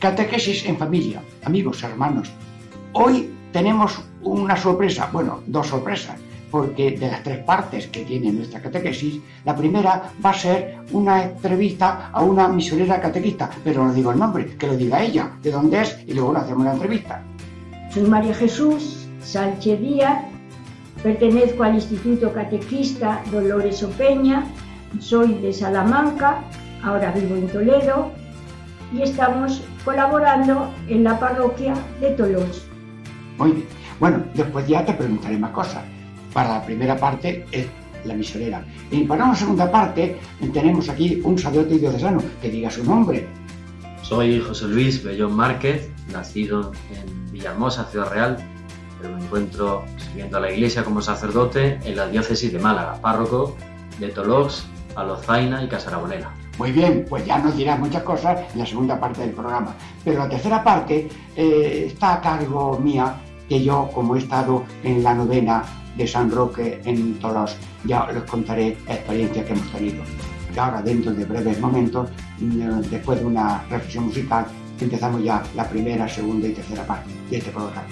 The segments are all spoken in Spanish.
Catequesis en familia, amigos, hermanos. Hoy tenemos una sorpresa, bueno, dos sorpresas, porque de las tres partes que tiene nuestra catequesis, la primera va a ser una entrevista a una misionera catequista, pero no digo el nombre, que lo diga ella, de dónde es, y luego le hacemos la entrevista. Soy María Jesús Sánchez Díaz, pertenezco al Instituto Catequista Dolores Opeña, soy de Salamanca, ahora vivo en Toledo, y estamos colaborando en la parroquia de Tolosa. Muy bien. Bueno, después ya te preguntaré más cosas. Para la primera parte es la misionera. Y para una segunda parte tenemos aquí un sacerdote diocesano que diga su nombre. Soy José Luis Bellón Márquez, nacido en Villahermosa, Ciudad Real, pero me encuentro siguiendo a la iglesia como sacerdote en la diócesis de Málaga, párroco de Tolox, Alozaina y Casarabonela. Muy bien, pues ya nos dirás muchas cosas en la segunda parte del programa. Pero la tercera parte eh, está a cargo mía, que yo, como he estado en la novena de San Roque en Tolos, ya les contaré la experiencia que hemos tenido. Y ahora, dentro de breves momentos, mm, después de una reflexión musical, empezamos ya la primera, segunda y tercera parte de este programa.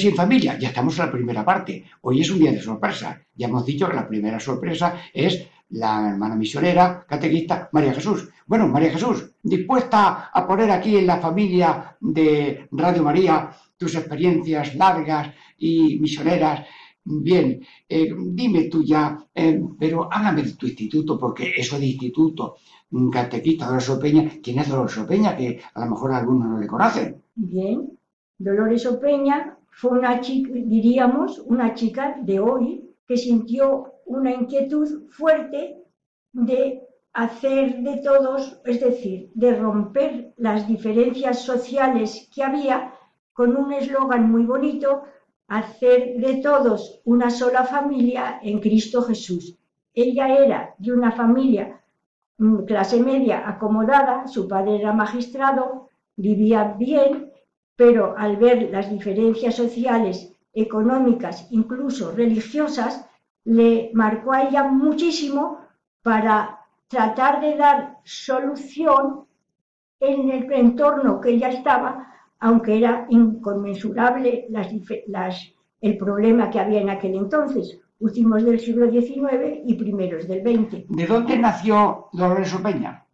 En familia, ya estamos en la primera parte. Hoy es un día de sorpresa. Ya hemos dicho que la primera sorpresa es la hermana misionera, catequista María Jesús. Bueno, María Jesús, dispuesta a poner aquí en la familia de Radio María tus experiencias largas y misioneras. Bien, eh, dime tú ya, eh, pero háblame de tu instituto, porque eso de instituto, mm, catequista Dolores Opeña, ¿quién es Dolores Opeña? Que a lo mejor algunos no le conocen. Bien, Dolores Opeña fue una chica, diríamos, una chica de hoy que sintió una inquietud fuerte de hacer de todos, es decir, de romper las diferencias sociales que había con un eslogan muy bonito, hacer de todos una sola familia en Cristo Jesús. Ella era de una familia mm, clase media acomodada, su padre era magistrado, vivía bien, pero al ver las diferencias sociales, económicas, incluso religiosas, le marcó a ella muchísimo para tratar de dar solución en el entorno que ella estaba, aunque era inconmensurable el problema que había en aquel entonces, últimos del siglo XIX y primeros del XX. ¿De dónde nació Dolores Opeña?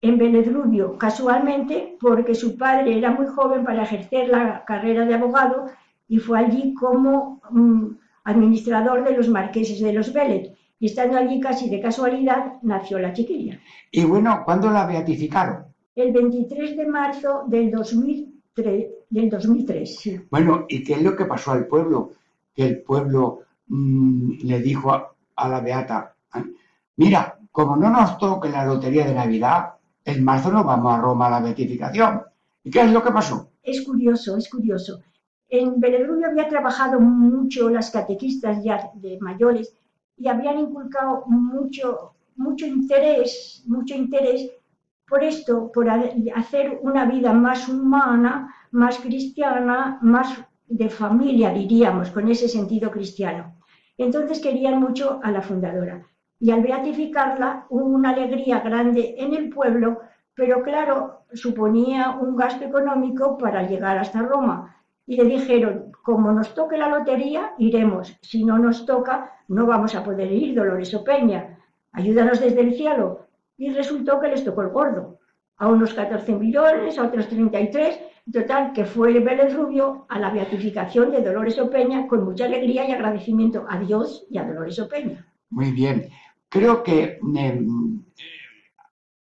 En Vélez Rubio, casualmente, porque su padre era muy joven para ejercer la carrera de abogado y fue allí como mm, administrador de los marqueses de los Vélez. Y estando allí casi de casualidad, nació la chiquilla. Y bueno, ¿cuándo la beatificaron? El 23 de marzo del 2003, del 2003 sí. Bueno, ¿y qué es lo que pasó al pueblo? Que el pueblo mm, le dijo a, a la beata, mira, como no nos toque la lotería de Navidad, en marzo nos vamos a Roma a la beatificación. ¿Y qué es lo que pasó? Es curioso, es curioso. En Beledrubio había trabajado mucho las catequistas ya de mayores y habían inculcado mucho, mucho interés, mucho interés por esto, por ha- hacer una vida más humana, más cristiana, más de familia, diríamos, con ese sentido cristiano. Entonces querían mucho a la fundadora. Y al beatificarla hubo una alegría grande en el pueblo, pero claro, suponía un gasto económico para llegar hasta Roma. Y le dijeron, como nos toque la lotería, iremos. Si no nos toca, no vamos a poder ir, Dolores Opeña. Ayúdanos desde el cielo. Y resultó que les tocó el gordo. A unos 14 millones, a otros 33. En total, que fue el Vélez Rubio a la beatificación de Dolores Opeña con mucha alegría y agradecimiento a Dios y a Dolores Opeña. Muy bien. Creo que eh,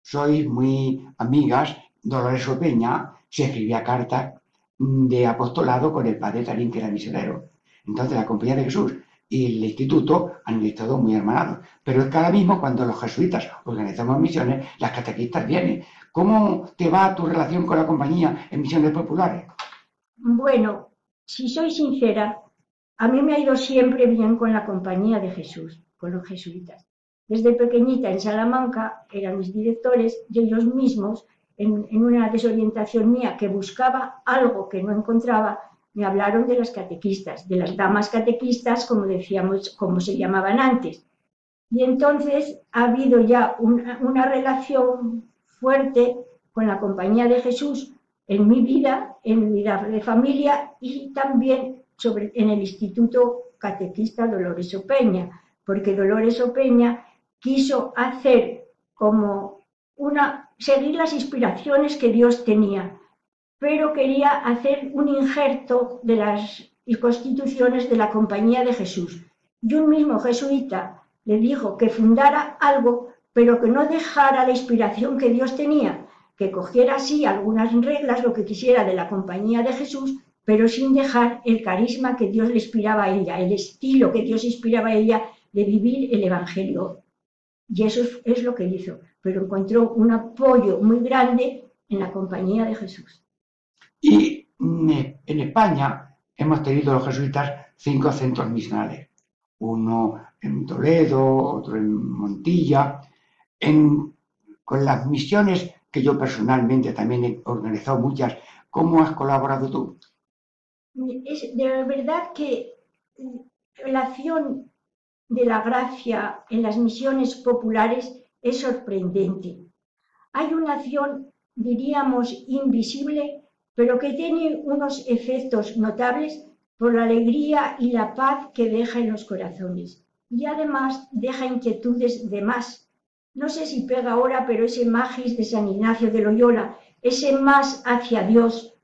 sois muy amigas. Dolores Opeña se escribía cartas de apostolado con el padre Tarín, que era misionero. Entonces, la Compañía de Jesús y el instituto han estado muy hermanados. Pero es que ahora mismo, cuando los jesuitas organizamos misiones, las catequistas vienen. ¿Cómo te va tu relación con la compañía en misiones populares? Bueno, si soy sincera, a mí me ha ido siempre bien con la compañía de Jesús, con los jesuitas. Desde pequeñita en Salamanca eran mis directores y ellos mismos, en, en una desorientación mía que buscaba algo que no encontraba, me hablaron de las catequistas, de las damas catequistas, como decíamos, como se llamaban antes. Y entonces ha habido ya una, una relación fuerte con la compañía de Jesús en mi vida, en mi vida de familia y también sobre, en el Instituto Catequista Dolores Opeña, porque Dolores Opeña quiso hacer como una, seguir las inspiraciones que Dios tenía, pero quería hacer un injerto de las constituciones de la Compañía de Jesús. Y un mismo jesuita le dijo que fundara algo, pero que no dejara la inspiración que Dios tenía, que cogiera así algunas reglas, lo que quisiera de la Compañía de Jesús, pero sin dejar el carisma que Dios le inspiraba a ella, el estilo que Dios inspiraba a ella de vivir el Evangelio. Y eso es, es lo que hizo, pero encontró un apoyo muy grande en la Compañía de Jesús. Y en España hemos tenido los jesuitas cinco centros misionales. Uno en Toledo, otro en Montilla. En, con las misiones que yo personalmente también he organizado muchas, ¿cómo has colaborado tú? Es de verdad que la acción de la gracia en las misiones populares es sorprendente. Hay una acción, diríamos, invisible, pero que tiene unos efectos notables por la alegría y la paz que deja en los corazones. Y además deja inquietudes de más. No sé si pega ahora, pero ese magis de San Ignacio de Loyola, ese más hacia Dios,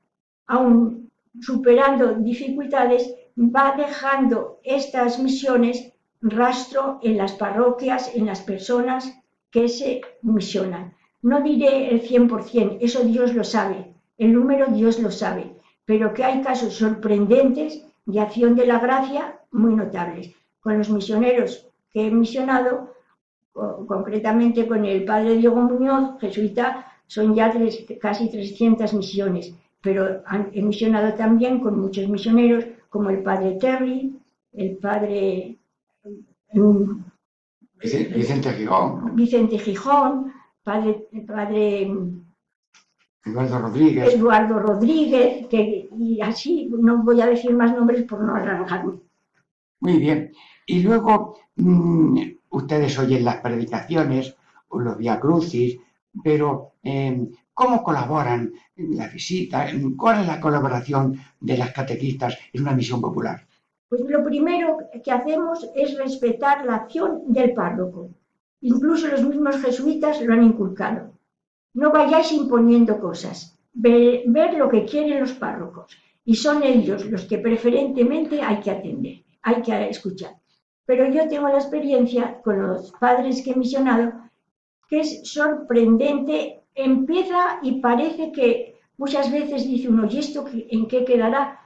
aun superando dificultades, va dejando estas misiones rastro en las parroquias, en las personas que se misionan. No diré el 100%, eso Dios lo sabe, el número Dios lo sabe, pero que hay casos sorprendentes de acción de la gracia muy notables. Con los misioneros que he misionado, concretamente con el padre Diego Muñoz, jesuita, son ya casi 300 misiones, pero han, he misionado también con muchos misioneros, como el padre Terry, el padre Vicente Gijón, Vicente Gijón, padre, padre Eduardo Rodríguez. Eduardo Rodríguez, que, y así no voy a decir más nombres por no arrancarme. Muy bien. Y luego mmm, ustedes oyen las predicaciones o los Via Crucis, pero eh, ¿cómo colaboran en la visita? ¿Cuál es la colaboración de las catequistas en una misión popular? Pues lo primero que hacemos es respetar la acción del párroco. Incluso los mismos jesuitas lo han inculcado. No vayáis imponiendo cosas, ver, lo que quieren los párrocos. Y son ellos los que preferentemente hay que atender, hay que escuchar. Pero yo tengo la experiencia con los padres que he misionado, que es sorprendente. Empieza y parece que muchas veces dice uno, ¿y esto en qué quedará?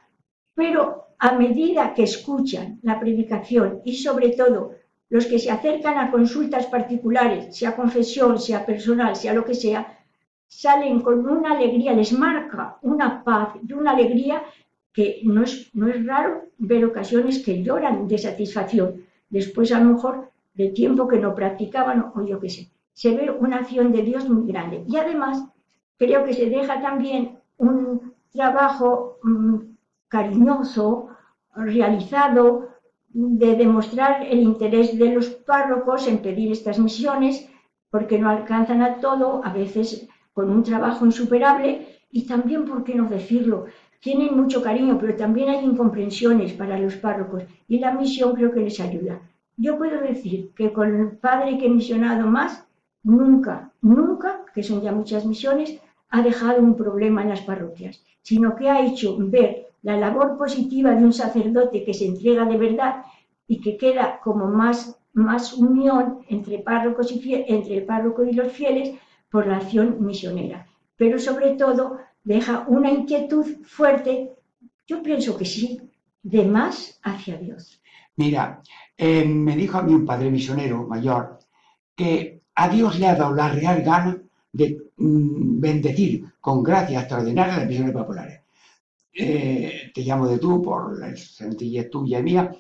Pero a medida que escuchan la predicación y sobre todo los que se acercan a consultas particulares, sea confesión, sea personal, sea lo que sea, salen con una alegría, les marca una paz y una alegría que no es, no es raro ver ocasiones que lloran de satisfacción, después a lo mejor de tiempo que no practicaban o yo qué sé. se ve una acción de Dios muy grande. Y además, creo que se deja también un trabajo mm, cariñoso, realizado, de demostrar el interés de los párrocos en pedir estas misiones, porque no alcanzan a todo, a veces con un trabajo insuperable, y también, ¿por qué no decirlo? Tienen mucho cariño, pero también hay incomprensiones para los párrocos, y la misión creo que les ayuda. Yo puedo decir que con el padre que he misionado más, nunca, nunca, que son ya muchas misiones, ha dejado un problema en las parroquias, sino que ha hecho ver la labor positiva de un sacerdote que se entrega de verdad y que queda como más, más unión entre, párrocos y fie- entre el párroco y los fieles por la acción misionera. Pero sobre todo deja una inquietud fuerte, yo pienso que sí, de más hacia Dios. Mira, eh, me dijo a mí un padre misionero mayor que a Dios le ha dado la real gana de mm, bendecir con gracia extraordinaria las misiones populares. Eh, te llamo de tú por la sencillez tuya y mía.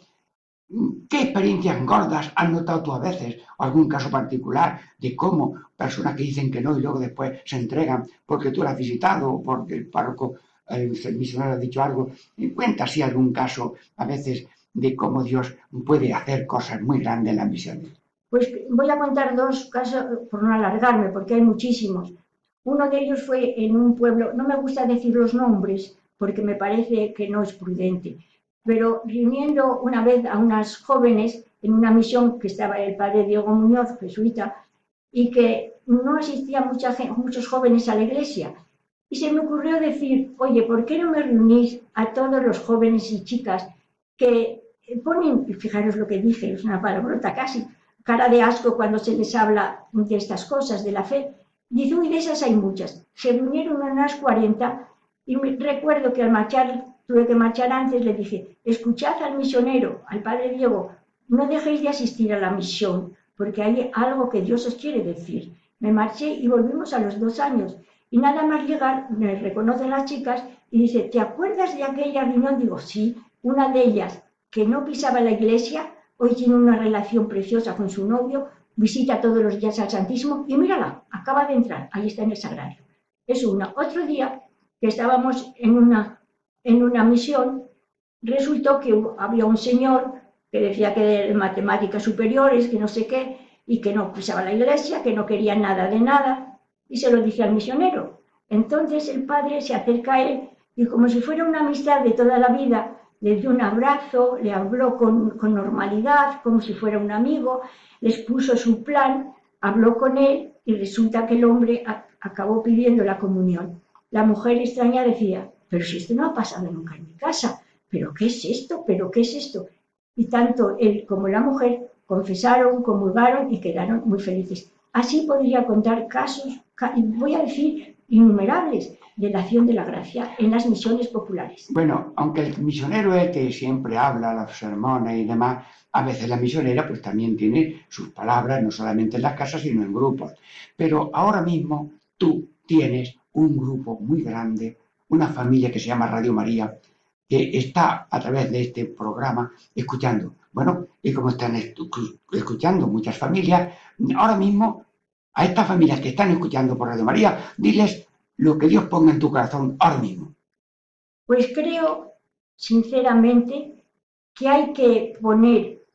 ¿Qué experiencias gordas has notado tú a veces? ¿O algún caso particular de cómo personas que dicen que no y luego después se entregan porque tú la has visitado o porque el párroco, el misionero ha dicho algo? Cuenta así algún caso a veces de cómo Dios puede hacer cosas muy grandes en las misiones. Pues voy a contar dos casos, por no alargarme, porque hay muchísimos. Uno de ellos fue en un pueblo, no me gusta decir los nombres, porque me parece que no es prudente, pero reuniendo una vez a unas jóvenes en una misión que estaba el padre Diego Muñoz, jesuita, y que no asistían muchos jóvenes a la iglesia. Y se me ocurrió decir, oye, ¿por qué no me reunís a todos los jóvenes y chicas que ponen, fijaros lo que dije, es una palabrota casi, cara de asco cuando se les habla de estas cosas, de la fe? Dice, uy, de esas hay muchas. Se reunieron unas 40 y recuerdo que al marchar, tuve que marchar antes, le dije, escuchad al misionero, al padre Diego, no dejéis de asistir a la misión, porque hay algo que Dios os quiere decir. Me marché y volvimos a los dos años. Y nada más llegar, me reconocen las chicas y dice, ¿te acuerdas de aquella reunión? Digo, sí, una de ellas que no pisaba la iglesia, hoy tiene una relación preciosa con su novio, visita todos los días al Santísimo y mírala, acaba de entrar, ahí está en el sagrario. Es una. Otro día que estábamos en una, en una misión, resultó que había un señor que decía que de matemáticas superiores, que no sé qué, y que no pisaba la iglesia, que no quería nada de nada, y se lo dije al misionero. Entonces el padre se acerca a él y como si fuera una amistad de toda la vida, le dio un abrazo, le habló con, con normalidad, como si fuera un amigo, les puso su plan, habló con él y resulta que el hombre acabó pidiendo la comunión. La mujer extraña decía, pero si esto no ha pasado nunca en mi casa, pero ¿qué es esto? ¿Pero qué es esto? Y tanto él como la mujer confesaron, comulgaron y quedaron muy felices. Así podría contar casos, voy a decir innumerables, de la acción de la gracia en las misiones populares. Bueno, aunque el misionero es que siempre habla, los sermones y demás, a veces la misionera pues también tiene sus palabras, no solamente en las casas, sino en grupos. Pero ahora mismo tú tienes un grupo muy grande, una familia que se llama Radio María, que está a través de este programa escuchando. Bueno, y como están escuchando muchas familias, ahora mismo a estas familias que están escuchando por Radio María, diles lo que Dios ponga en tu corazón ahora mismo. Pues creo, sinceramente, que hay que poner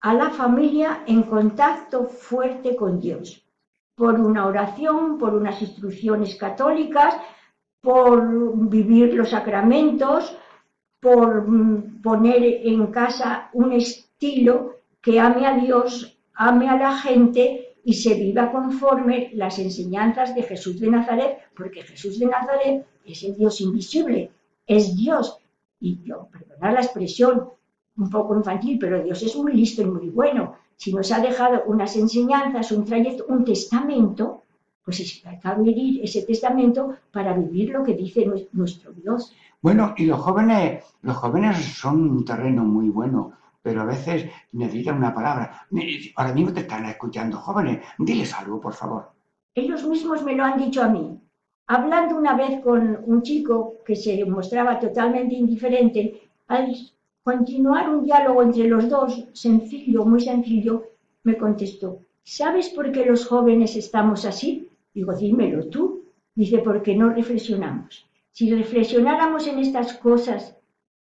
a la familia en contacto fuerte con Dios, por una oración, por unas instrucciones católicas, por vivir los sacramentos, por mm, poner en casa un estilo que ame a Dios, ame a la gente y se viva conforme las enseñanzas de Jesús de Nazaret, porque Jesús de Nazaret es el Dios invisible, es Dios. Y yo, perdonad la expresión un poco infantil, pero Dios es muy listo y muy bueno. Si nos ha dejado unas enseñanzas, un trayecto, un testamento, pues es abrir ese testamento para vivir lo que dice nue- nuestro Dios. Bueno, y los jóvenes, los jóvenes son un terreno muy bueno, pero a veces necesitan una palabra. Ahora mismo te están escuchando jóvenes, diles algo, por favor. Ellos mismos me lo han dicho a mí. Hablando una vez con un chico que se mostraba totalmente indiferente, al continuar un diálogo entre los dos, sencillo, muy sencillo, me contestó, ¿sabes por qué los jóvenes estamos así? Digo, dímelo tú. Dice, porque no reflexionamos. Si reflexionáramos en estas cosas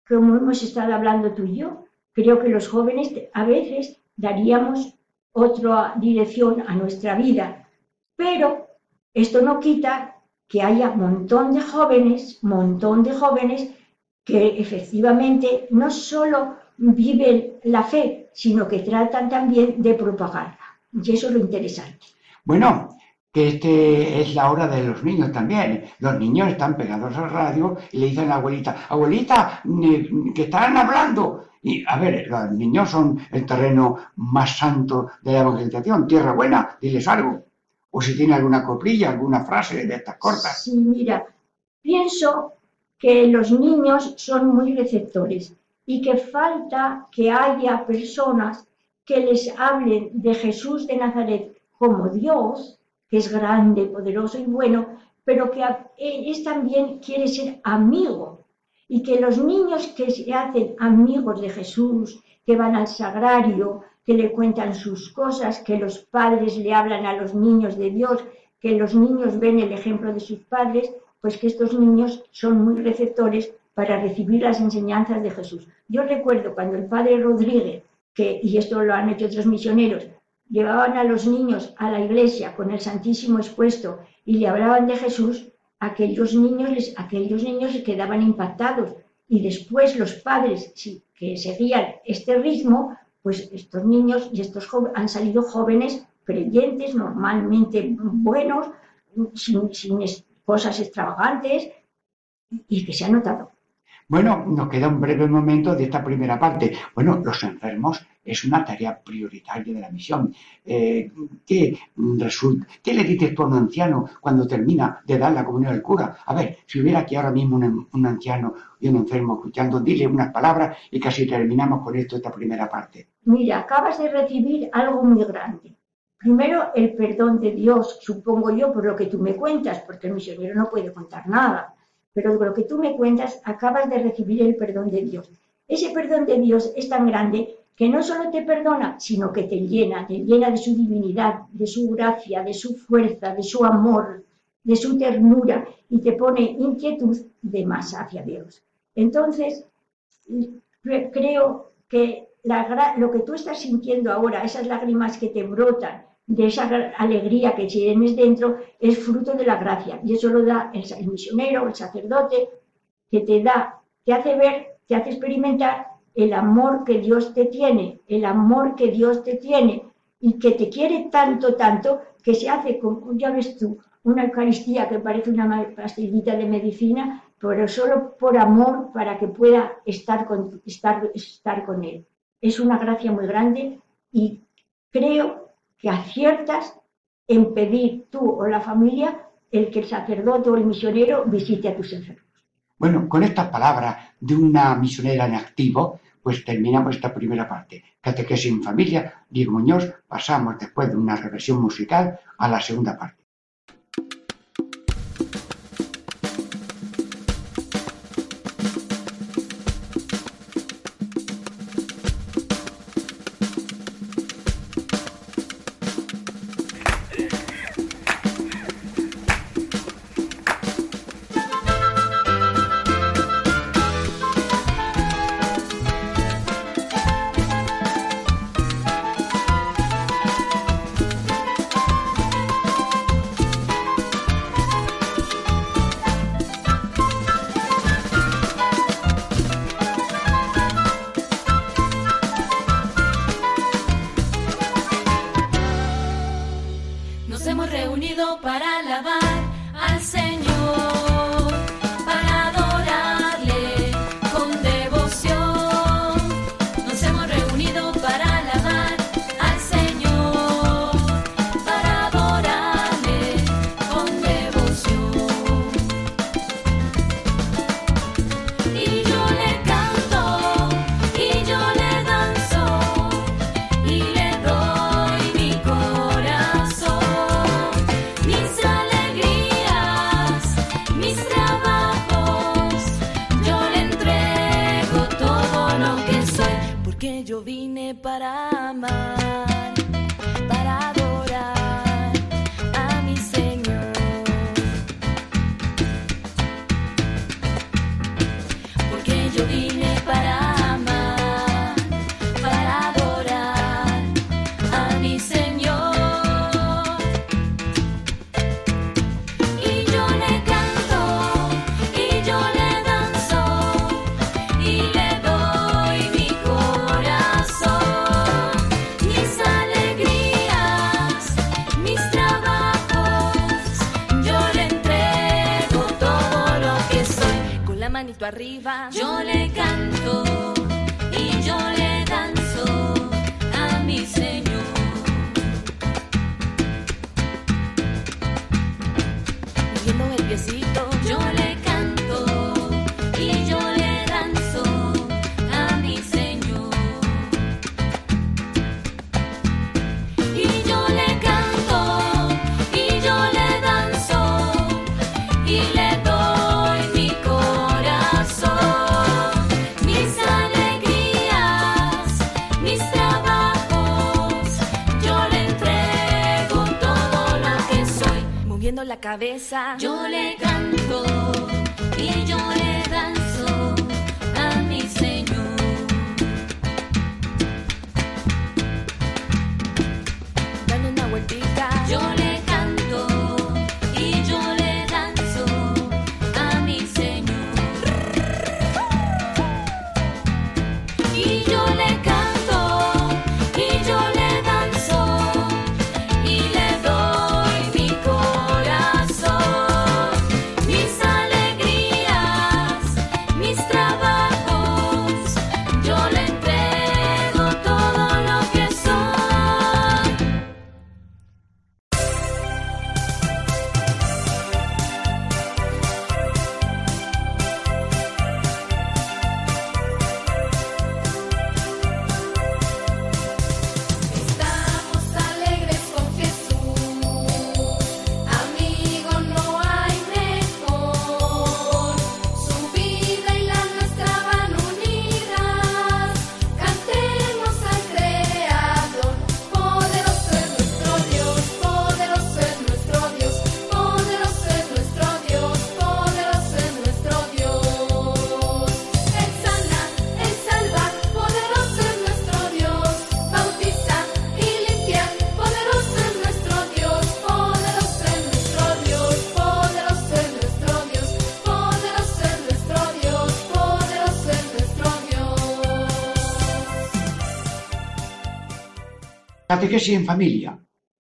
como hemos estado hablando tú y yo, creo que los jóvenes a veces daríamos otra dirección a nuestra vida. Pero esto no quita que haya montón de jóvenes, montón de jóvenes que efectivamente no solo viven la fe, sino que tratan también de propagarla. Y eso es lo interesante. Bueno, que este es la hora de los niños también. Los niños están pegados al radio y le dicen a la abuelita, abuelita, que están hablando. Y a ver, los niños son el terreno más santo de la evangelización, tierra buena, diles algo. O si tiene alguna coplilla, alguna frase de estas cortas. Sí, mira, pienso que los niños son muy receptores y que falta que haya personas que les hablen de Jesús de Nazaret como Dios, que es grande, poderoso y bueno, pero que es también quiere ser amigo. Y que los niños que se hacen amigos de Jesús, que van al sagrario, que le cuentan sus cosas, que los padres le hablan a los niños de Dios, que los niños ven el ejemplo de sus padres, pues que estos niños son muy receptores para recibir las enseñanzas de Jesús. Yo recuerdo cuando el padre Rodríguez, que, y esto lo han hecho otros misioneros, llevaban a los niños a la iglesia con el Santísimo expuesto y le hablaban de Jesús, aquellos niños, les, aquellos niños se quedaban impactados. Y después los padres sí, que seguían este ritmo, pues estos niños y estos han salido jóvenes creyentes, normalmente buenos, sin, sin cosas extravagantes, y que se ha notado. Bueno, nos queda un breve momento de esta primera parte. Bueno, los enfermos es una tarea prioritaria de la misión. Eh, ¿qué, resulta, ¿Qué le dices tú a un anciano cuando termina de dar la comunión al cura? A ver, si hubiera aquí ahora mismo un, un anciano y un enfermo escuchando, dile unas palabras y casi terminamos con esto, esta primera parte. Mira, acabas de recibir algo muy grande. Primero, el perdón de Dios, supongo yo, por lo que tú me cuentas, porque el misionero no puede contar nada pero lo que tú me cuentas, acabas de recibir el perdón de Dios. Ese perdón de Dios es tan grande que no solo te perdona, sino que te llena, te llena de su divinidad, de su gracia, de su fuerza, de su amor, de su ternura y te pone inquietud de más hacia Dios. Entonces, creo que lo que tú estás sintiendo ahora, esas lágrimas que te brotan, de esa alegría que tienes dentro es fruto de la gracia. Y eso lo da el, misionero, el sacerdote, que te da, te hace ver, te hace experimentar el amor que Dios te tiene, el amor que Dios te tiene y que te quiere tanto, tanto, que se hace, con, ya ves tú, una Eucaristía que parece una pastillita de medicina, pero solo por amor para que pueda estar con, estar con Él. Es una gracia muy grande y creo que aciertas en pedir tú o la familia el que el sacerdote o el misionero visite a tus enfermos. Bueno, con estas palabras de una misionera en activo, pues terminamos esta primera parte. Catequesis en familia, Diego Muñoz, pasamos después de una reversión musical a la segunda parte. Manito arriba. Yo le canto y yo le danzo a mi Yo le canto Catequesis en familia.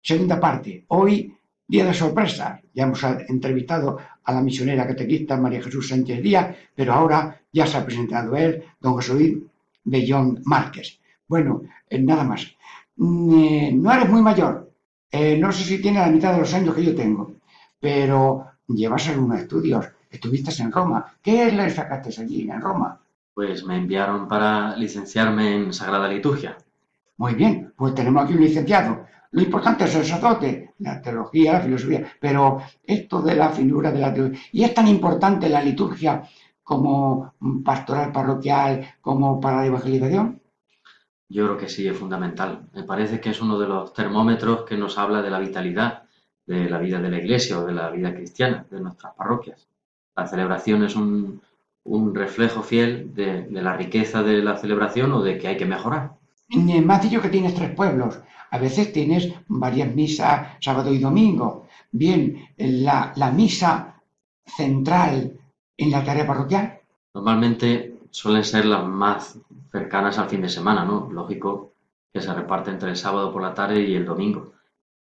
Segunda parte. Hoy, día de sorpresa. Ya hemos entrevistado a la misionera catequista María Jesús Sánchez Díaz, pero ahora ya se ha presentado él, don José Luis Bellón Márquez. Bueno, eh, nada más. Mm, eh, no eres muy mayor. Eh, no sé si tienes la mitad de los años que yo tengo, pero llevas algunos estudios. Estuviste en Roma. ¿Qué le sacaste allí en Roma? Pues me enviaron para licenciarme en Sagrada Liturgia. Muy bien, pues tenemos aquí un licenciado. Lo importante es el sacerdote, la teología, la filosofía, pero esto de la finura de la teología. ¿Y es tan importante la liturgia como pastoral parroquial, como para la evangelización? Yo creo que sí, es fundamental. Me parece que es uno de los termómetros que nos habla de la vitalidad de la vida de la iglesia o de la vida cristiana, de nuestras parroquias. La celebración es un, un reflejo fiel de, de la riqueza de la celebración o de que hay que mejorar. Me has dicho que tienes tres pueblos. A veces tienes varias misas sábado y domingo. Bien, la, la misa central en la tarea parroquial. Normalmente suelen ser las más cercanas al fin de semana, ¿no? Lógico que se reparte entre el sábado por la tarde y el domingo.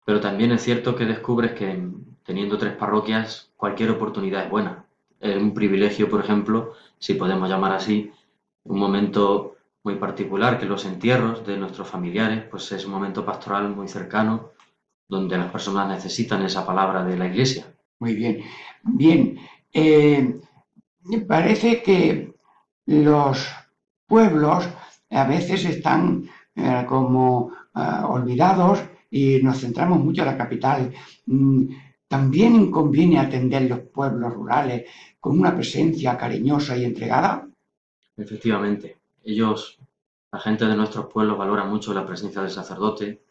Pero también es cierto que descubres que teniendo tres parroquias, cualquier oportunidad es buena. Es un privilegio, por ejemplo, si podemos llamar así, un momento muy particular, que los entierros de nuestros familiares, pues es un momento pastoral muy cercano, donde las personas necesitan esa palabra de la iglesia. Muy bien. Bien. eh, parece que los pueblos a veces están eh, como ah, olvidados y nos centramos mucho en la capital. Mm, También conviene atender los pueblos rurales con una presencia cariñosa y entregada. Efectivamente, ellos, la gente de nuestros pueblos valora mucho la presencia del sacerdote.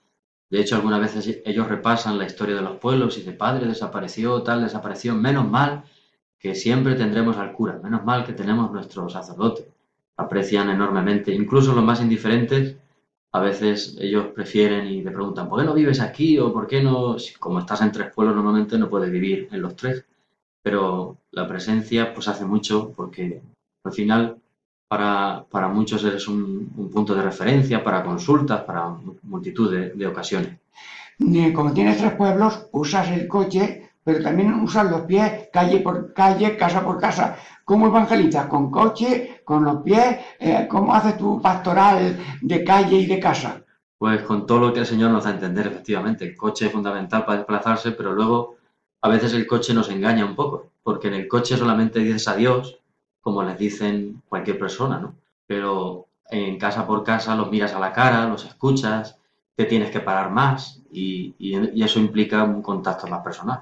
De hecho, algunas veces ellos repasan la historia de los pueblos y de padre desapareció, tal desapareció. Menos mal que siempre tendremos al cura, menos mal que tenemos nuestro sacerdote. Aprecian enormemente, incluso los más indiferentes, a veces ellos prefieren y le preguntan, ¿por qué no vives aquí? o ¿por qué no? Como estás en tres pueblos, normalmente no puedes vivir en los tres. Pero la presencia pues hace mucho porque al final para, para muchos eres un, un punto de referencia, para consultas, para multitud de, de ocasiones. Como tienes tres pueblos, usas el coche pero también usas los pies calle por calle, casa por casa. ¿Cómo evangelizas? ¿Con coche? ¿Con los pies? Eh, ¿Cómo haces tu pastoral de calle y de casa? Pues con todo lo que el Señor nos da a entender, efectivamente. El coche es fundamental para desplazarse, pero luego a veces el coche nos engaña un poco, porque en el coche solamente dices adiós, como les dicen cualquier persona, ¿no? Pero en casa por casa los miras a la cara, los escuchas, te tienes que parar más y, y- y eso implica un contacto más personal.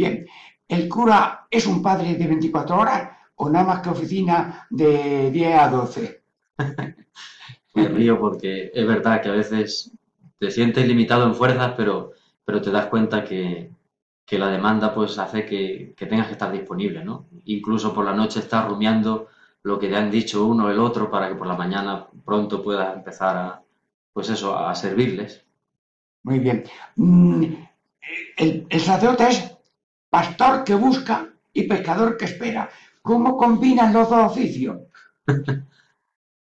Bien, ¿el cura es un padre de 24 horas o nada más que oficina de 10 a 12? Me río porque es verdad que a veces te sientes limitado en fuerzas, pero, pero te das cuenta que, que la demanda pues hace que, que tengas que estar disponible, ¿no? Incluso por la noche estás rumiando lo que te han dicho uno o el otro para que por la mañana pronto puedas empezar a, pues eso, a servirles. Muy bien. Mm, El, el sacerdote es pastor que busca y pescador que espera. ¿Cómo combinan los dos oficios?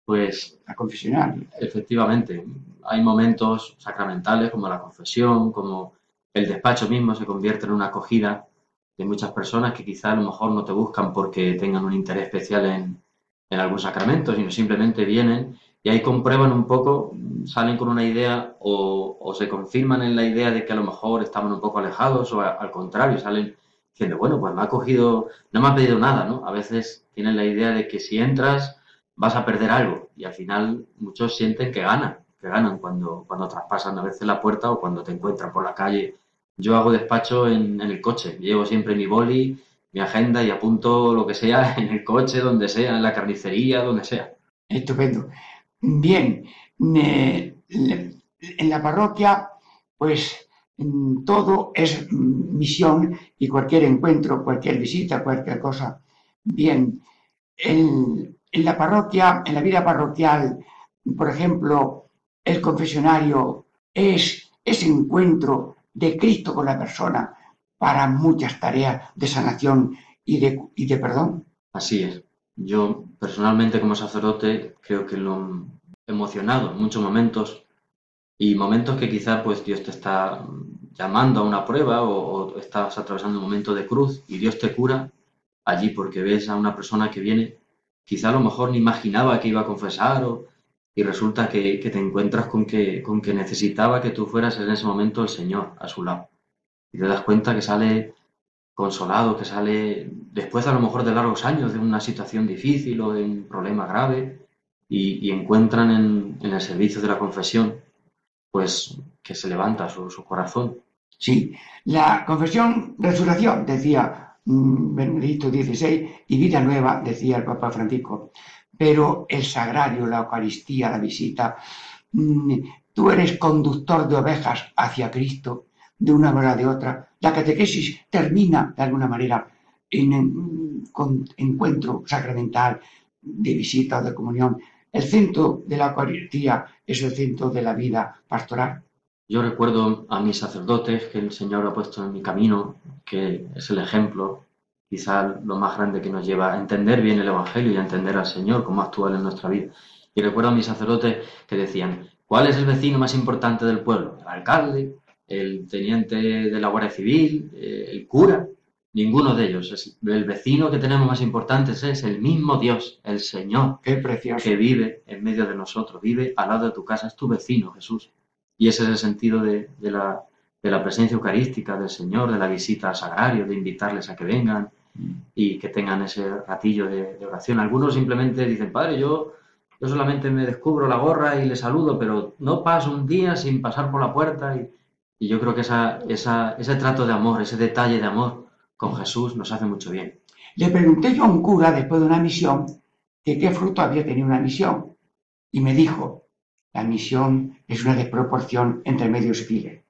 Pues La confesional. efectivamente, hay momentos sacramentales como la confesión, como el despacho mismo se convierte en una acogida de muchas personas que quizá a lo mejor no te buscan porque tengan un interés especial en, algún sacramento, sino simplemente vienen y ahí comprueban un poco, salen con una idea o, se confirman en la idea de que a lo mejor estaban un poco alejados o al contrario, salen diciendo, bueno, pues me ha cogido, no me ha pedido nada, ¿no? A veces tienen la idea de que si entras vas a perder algo y al final muchos sienten que ganan, que ganan cuando, cuando traspasan a veces la puerta o cuando te encuentran por la calle. Yo hago despacho en, el coche, llevo siempre mi boli, mi agenda y apunto lo que sea en el coche, donde sea, en la carnicería, donde sea. Estupendo. Bien, eh, en la parroquia, pues mm, todo es mm, misión y cualquier encuentro, cualquier visita, cualquier cosa. Bien, en, en la parroquia, en la vida parroquial, por ejemplo, el confesionario es ese encuentro de Cristo con la persona para muchas tareas de sanación y de, y de perdón. Así es. Yo personalmente como sacerdote creo que lo he emocionado en muchos momentos y momentos que quizá pues Dios te está llamando a una prueba o, o estás atravesando un momento de cruz y Dios te cura allí porque ves a una persona que viene, quizá a lo mejor ni imaginaba que iba a confesar o, y resulta que, te encuentras con que, con que necesitaba que tú fueras en ese momento el Señor a su lado. Y te das cuenta que sale consolado, que sale después a lo mejor de largos años de una situación difícil o de un problema grave y, encuentran en, en el servicio de la confesión pues que se levanta su, su corazón. Sí, la confesión, resurrección, decía mm, Benedicto XVI, y vida nueva, decía el Papa Francisco. Pero el sagrario, la Eucaristía, la visita, mm, tú eres conductor de ovejas hacia Cristo, de una manera o de otra. La catequesis termina, de alguna manera, en encuentro sacramental, de visita o de comunión. El centro de la Eucaristía es el centro de la vida pastoral. Yo recuerdo a mis sacerdotes que el Señor ha puesto en mi camino, que es el ejemplo, quizá lo más grande que nos lleva a entender bien el Evangelio y a entender al Señor, cómo actúa Él en nuestra vida. Y recuerdo a mis sacerdotes que decían, ¿cuál es el vecino más importante del pueblo? ¿El alcalde? ¿El teniente de la Guardia Civil? eh, ¿El cura? Ninguno de ellos. El vecino que tenemos más importante es el mismo Dios, el Señor Qué precioso. que vive en medio de nosotros, vive al lado de tu casa, es tu vecino, Jesús. Y ese es el sentido de, de la, de la presencia eucarística del Señor, de la visita al sagrario, de invitarles a que vengan y que tengan ese ratillo de, oración. Algunos simplemente dicen, Padre, yo, yo solamente me descubro la gorra y le saludo, pero no paso un día sin pasar por la puerta. Y, yo creo que esa, ese trato de amor, ese detalle de amor con Jesús nos hace mucho bien. Le pregunté yo a un cura después de una misión que qué fruto había tenido una misión. Y me dijo, la misión es una desproporción entre medios y fines.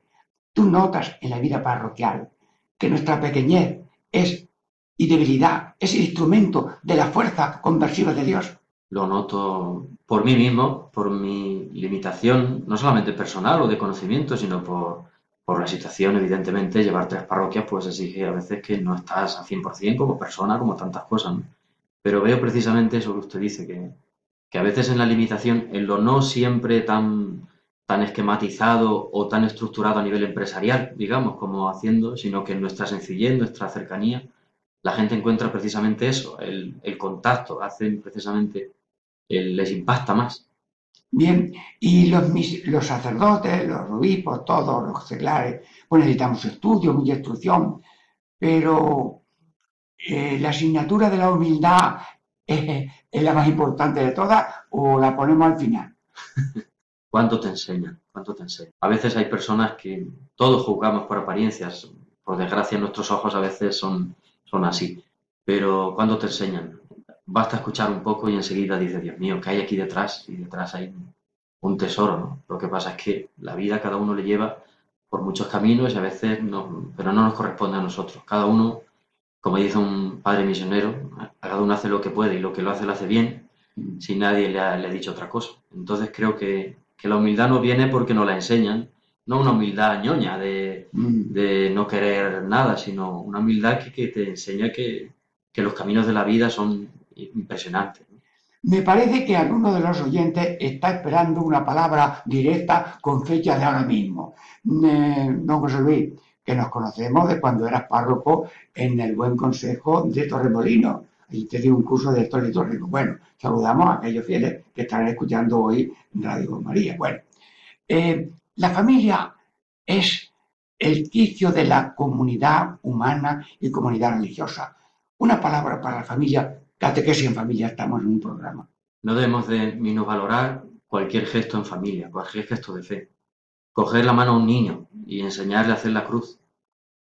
Tú notas en la vida parroquial que nuestra pequeñez es y debilidad es el instrumento de la fuerza conversiva de Dios. lo noto por mí mismo, por mi limitación, no solamente personal o de conocimiento, sino por, por la situación, evidentemente, llevar tres parroquias pues exige a veces que no estás al 100% como persona, como tantas cosas. Pero veo precisamente eso que usted dice, que, que a veces en la limitación, en lo no siempre tan, tan esquematizado o tan estructurado a nivel empresarial, digamos, como haciendo, sino que en nuestra sencillez, nuestra cercanía, la gente encuentra precisamente eso, el, el contacto, hacen precisamente, el- les impacta más. Bien, y los, los sacerdotes, los obispos, todos los seglares, pues necesitamos estudio, mucha instrucción, pero eh, la asignatura de la humildad es la más importante de todas o la ponemos al final. ¿Cuánto te enseñan? ¿Cuánto te enseñan? A veces hay personas que todos juzgamos por apariencias, por desgracia nuestros ojos a veces son, son así, pero ¿cuánto te enseñan? Basta escuchar un poco y enseguida dices, Dios mío, ¿qué hay aquí detrás? Y detrás hay un- un tesoro, ¿no? Lo que pasa es que la vida cada uno le lleva por muchos caminos y a veces no, pero no nos corresponde a nosotros. Cada uno, como dice un padre misionero, cada uno hace lo que puede y lo que lo hace lo hace bien, si nadie le ha, le ha dicho otra cosa. Entonces creo que, que la humildad no viene porque nos la enseñan, no una humildad ñoña de, Mm, de no querer nada, sino una humildad que, que te enseña que, que los caminos de la vida son impresionantes. Me parece que alguno de los oyentes está esperando una palabra directa con fecha de ahora mismo. Eh, don José Luis, que nos conocemos de cuando eras párroco en el Buen Consejo de Torremolino. Y te di un curso de historia litúrgico. Bueno, saludamos a aquellos fieles que estarán escuchando hoy Radio María. Bueno, eh, la familia es el quicio de la comunidad humana y comunidad religiosa. Una palabra para la familia, catequesis en familia, estamos en un programa. No debemos de minusvalorar cualquier gesto en familia, cualquier gesto de fe. Coger la mano a un niño y enseñarle a hacer la cruz.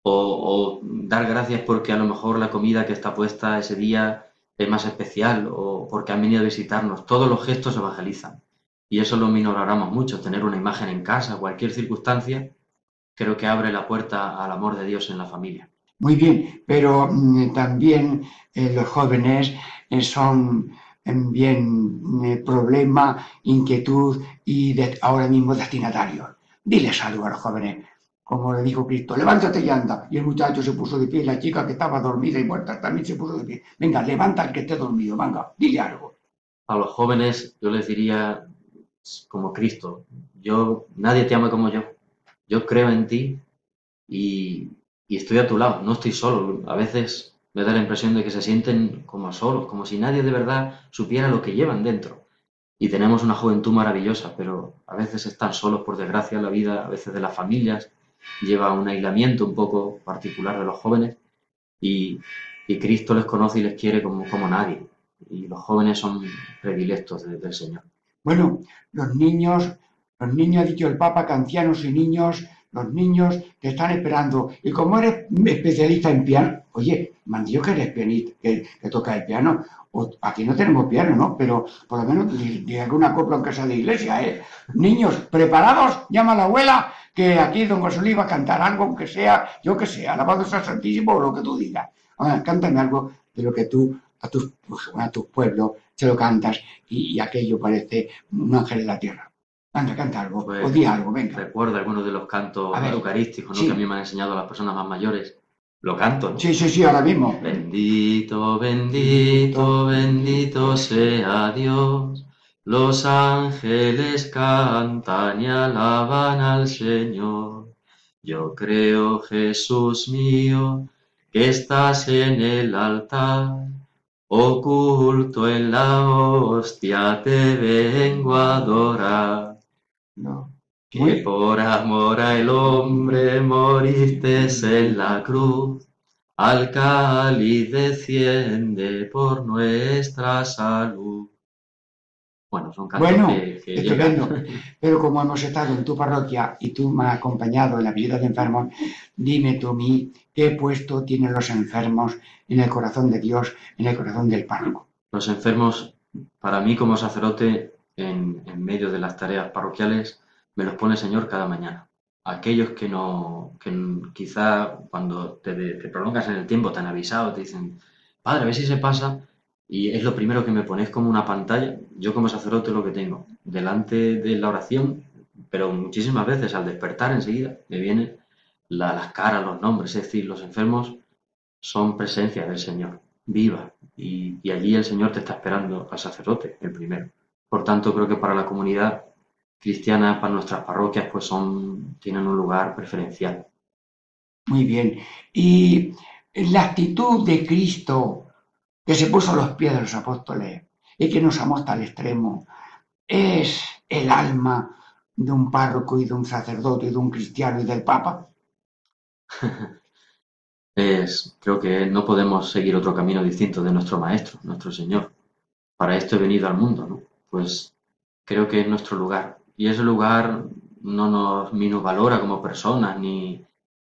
O, o dar gracias porque a lo mejor la comida que está puesta ese día es más especial o porque han venido a visitarnos. Todos los gestos evangelizan. Y eso lo minoramos mucho. Tener una imagen en casa, cualquier circunstancia, creo que abre la puerta al amor de Dios en la familia. Muy bien, pero mm, también eh, los jóvenes eh, son eh, bien eh, problema, inquietud y de- ahora mismo destinatarios. Diles algo a los jóvenes, como le dijo Cristo, levántate y anda. Y el muchacho se puso de pie, y la chica que estaba dormida y muerta también se puso de pie. Venga, levanta al que esté dormido, venga, dile algo. A los jóvenes yo les diría, como Cristo, yo, nadie te ama como yo. Yo creo en ti y, y estoy a tu lado, no estoy solo. A veces me da la impresión de que se sienten como solos, como si nadie de verdad supiera lo que llevan dentro. Y tenemos una juventud maravillosa, pero a veces están solos, por desgracia, la vida, a veces de las familias, lleva un aislamiento un poco particular de los jóvenes y, Cristo les conoce y les quiere como, como nadie. Y los jóvenes son predilectos de- del Señor. Bueno, los niños, los niños, ha dicho el Papa, que ancianos y niños, los niños te están esperando. Y como eres especialista en piano, oye, me han que eres pianista, que, tocas el piano. Aquí no tenemos piano, ¿no? Pero por lo menos di alguna copla aunque sea de iglesia, ¿eh? Niños, ¿preparados? Llama a la abuela, que aquí don José va a cantar algo, aunque sea, yo que sé, alabado sea Santísimo o lo que tú digas. Ahora, cántame algo de lo que tú a tus, a tus pueblos se lo cantas y, y aquello parece un ángel de la tierra. Anda, canta algo, Pues, o di algo, venga. Recuerda algunos de los cantos ver, eucarísticos ¿no? sí. que a mí me han enseñado las personas más mayores. Lo canto, ¿no? Sí, sí, sí, ahora mismo. Bendito, bendito, bendito sea Dios. Los ángeles cantan y alaban al Señor. Yo creo, Jesús mío, que estás en el altar. Oculto en la hostia te vengo a adorar. No. Que Muy- por amor al hombre moriste en la cruz, al cáliz desciende por nuestra salud. Bueno, son Bueno, que, que estupendo. Pero como hemos estado en tu parroquia y tú me has acompañado en la visita de enfermos, dime tú a mí qué puesto tienen los enfermos en el corazón de Dios, en el corazón del párroco. Los enfermos, para mí como sacerdote, en, en medio de las tareas parroquiales, me los pone el Señor cada mañana. Aquellos que no, que quizá cuando te, te prolongas en el tiempo te han avisado, te dicen, Padre, a ver si se pasa, y es lo primero que me pones como una pantalla. Yo como sacerdote lo que tengo, delante de la oración, pero muchísimas veces al despertar enseguida me vienen la- las caras, los nombres, es decir, los enfermos son presencia del Señor, viva, y, y allí el Señor te está esperando al sacerdote, el primero. Por tanto, creo que para la comunidad cristianas para nuestras parroquias pues son, tienen un lugar preferencial. Muy bien. Y la actitud de Cristo que se puso los pies de los apóstoles y que nos amó hasta el extremo, es el alma de un párroco y de un sacerdote y de un cristiano y del papa. Es, creo que no podemos seguir otro camino distinto de nuestro Maestro, nuestro Señor. Para esto he venido al mundo, ¿no? Pues creo que es nuestro lugar. Y ese lugar no nos minusvalora como personas ni,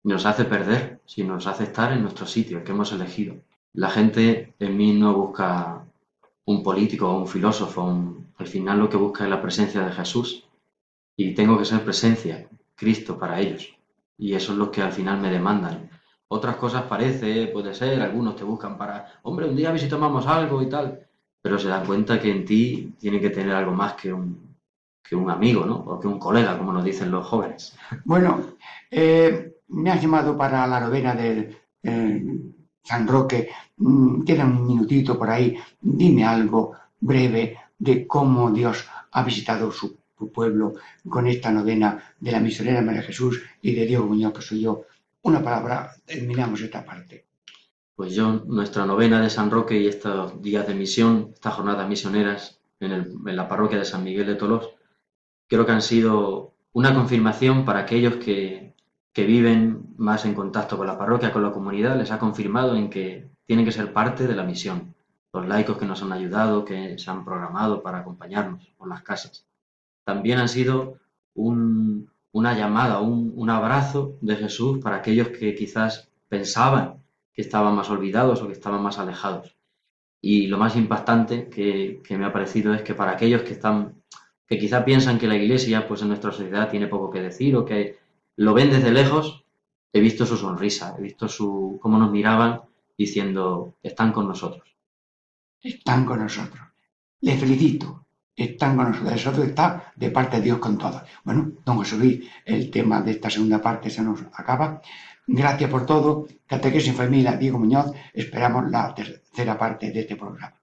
ni nos hace perder, sino nos hace estar en nuestro sitio, el que hemos elegido. La gente en mí no busca un político o un filósofo, al final lo que busca es la presencia de Jesús. Y tengo que ser presencia, Cristo para ellos. Y eso es lo que al final me demandan. Otras cosas parece, puede ser, algunos te buscan para, hombre, un día a ver si tomamos algo y tal, pero se dan cuenta que en ti tiene que tener algo más que un, que un amigo, ¿no? O que un colega, como nos dicen los jóvenes. Bueno, eh, me has llamado para la novena del eh, San Roque. Mm, Queda un minutito por ahí. Dime algo breve de cómo Dios ha visitado su, pueblo con esta novena de la misionera María Jesús y de Diego Muñoz, que soy yo. Una palabra, terminamos esta parte. Pues yo, nuestra novena de San Roque y estos días de misión, estas jornadas misioneras en la parroquia de San Miguel de Tolos, creo que han sido una confirmación para aquellos que, que viven más en contacto con la parroquia, con la comunidad, les ha confirmado en que tienen que ser parte de la misión. Los laicos que nos han ayudado, que se han programado para acompañarnos por las casas. También han sido un- una llamada, un, un abrazo de Jesús para aquellos que quizás pensaban que estaban más olvidados o que estaban más alejados. Y lo más impactante que, que me ha parecido es que para aquellos que están, que quizá piensan que la iglesia, pues en nuestra sociedad tiene poco que decir o que lo ven desde lejos, he visto su sonrisa, he visto su, cómo nos miraban diciendo, están con nosotros. Están con nosotros. Les felicito. Están con nosotros. Nosotros está de parte de Dios con todos. Bueno, don José Luis, el tema de esta segunda parte se nos acaba. Gracias por todo. Catequesis en familia, Diego Muñoz. Esperamos la tercera parte de este programa.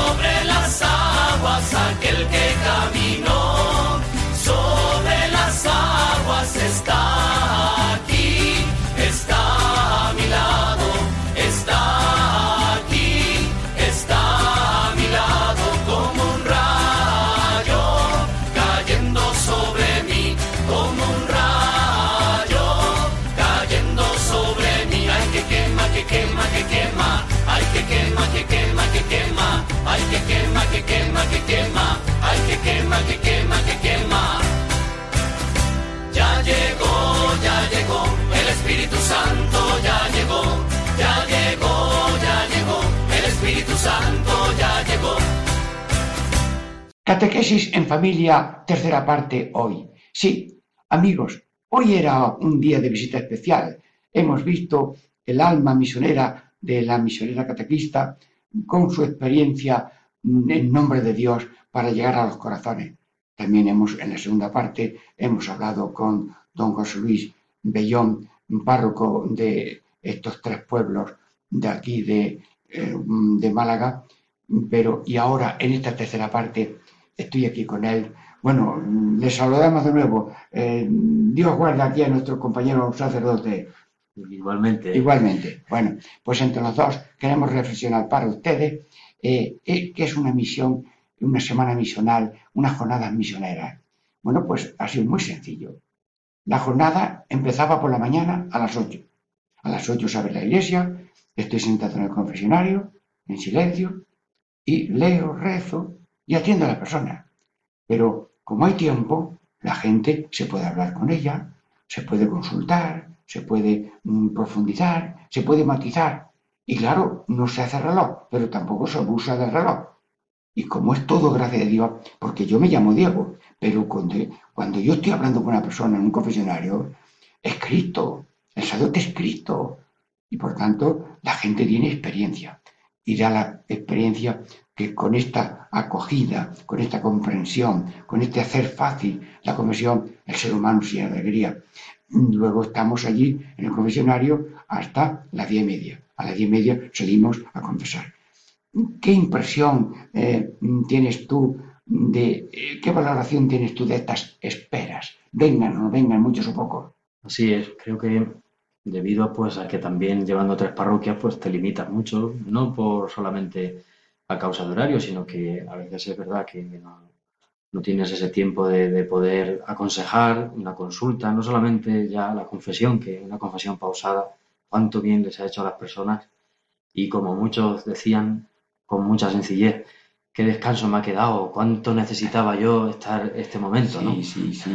que quema, que quema, que quema. Ya llegó, ya llegó, el Espíritu Santo ya llegó, ya llegó, ya llegó, el Espíritu Santo ya llegó. Catequesis en familia, tercera parte hoy. Sí, amigos, hoy era un día de visita especial. Hemos visto el alma misionera de la misionera catequista con su experiencia en nombre de Dios para llegar a los corazones. También hemos, en la segunda parte, hemos hablado con don José Luis Bellón, párroco de estos tres pueblos de aquí de, eh, de Málaga, pero y ahora en esta tercera parte estoy aquí con él. Bueno, les saludamos de nuevo. Eh, Dios guarda aquí a nuestro compañero sacerdote. Igualmente, Igualmente. Bueno, pues entre los dos queremos reflexionar para ustedes eh, eh, qué es una misión, una semana misional, unas jornadas misioneras. Bueno, pues ha sido muy sencillo. La jornada empezaba por la mañana a las 8. A las 8 se abre la iglesia, estoy sentado en el confesionario, en silencio, y leo, rezo y atiendo a la persona. Pero como hay tiempo, la gente se puede hablar con ella, se puede consultar, se puede mm, profundizar, se puede matizar. Y claro, no se hace reloj, pero tampoco se abusa del reloj. Y como es todo gracias a Dios, porque yo me llamo Diego, Pero cuando, yo estoy hablando con una persona en un confesionario, es Cristo, el sacerdote es Cristo. Y por tanto, la gente tiene experiencia. Y da la experiencia que con esta acogida, con esta comprensión, con este hacer fácil la confesión, el ser humano sin alegría. Luego estamos allí en el confesionario hasta las diez y media. A las diez y media salimos a confesar. ¿Qué impresión eh, tienes tú de, eh, qué valoración tienes tú de estas esperas? Vengan o no vengan, muchos o pocos. Así es, creo que debido pues, a que también llevando tres parroquias pues te limitas mucho, no por solamente a causa de horario, sino que a veces es verdad que no, no tienes ese tiempo de, de poder aconsejar, una consulta, no solamente ya la confesión, que una confesión pausada, cuánto bien les ha hecho a las personas y como muchos decían con mucha sencillez, qué descanso me ha quedado, cuánto necesitaba yo estar este momento, ¿no? Sí, sí, sí.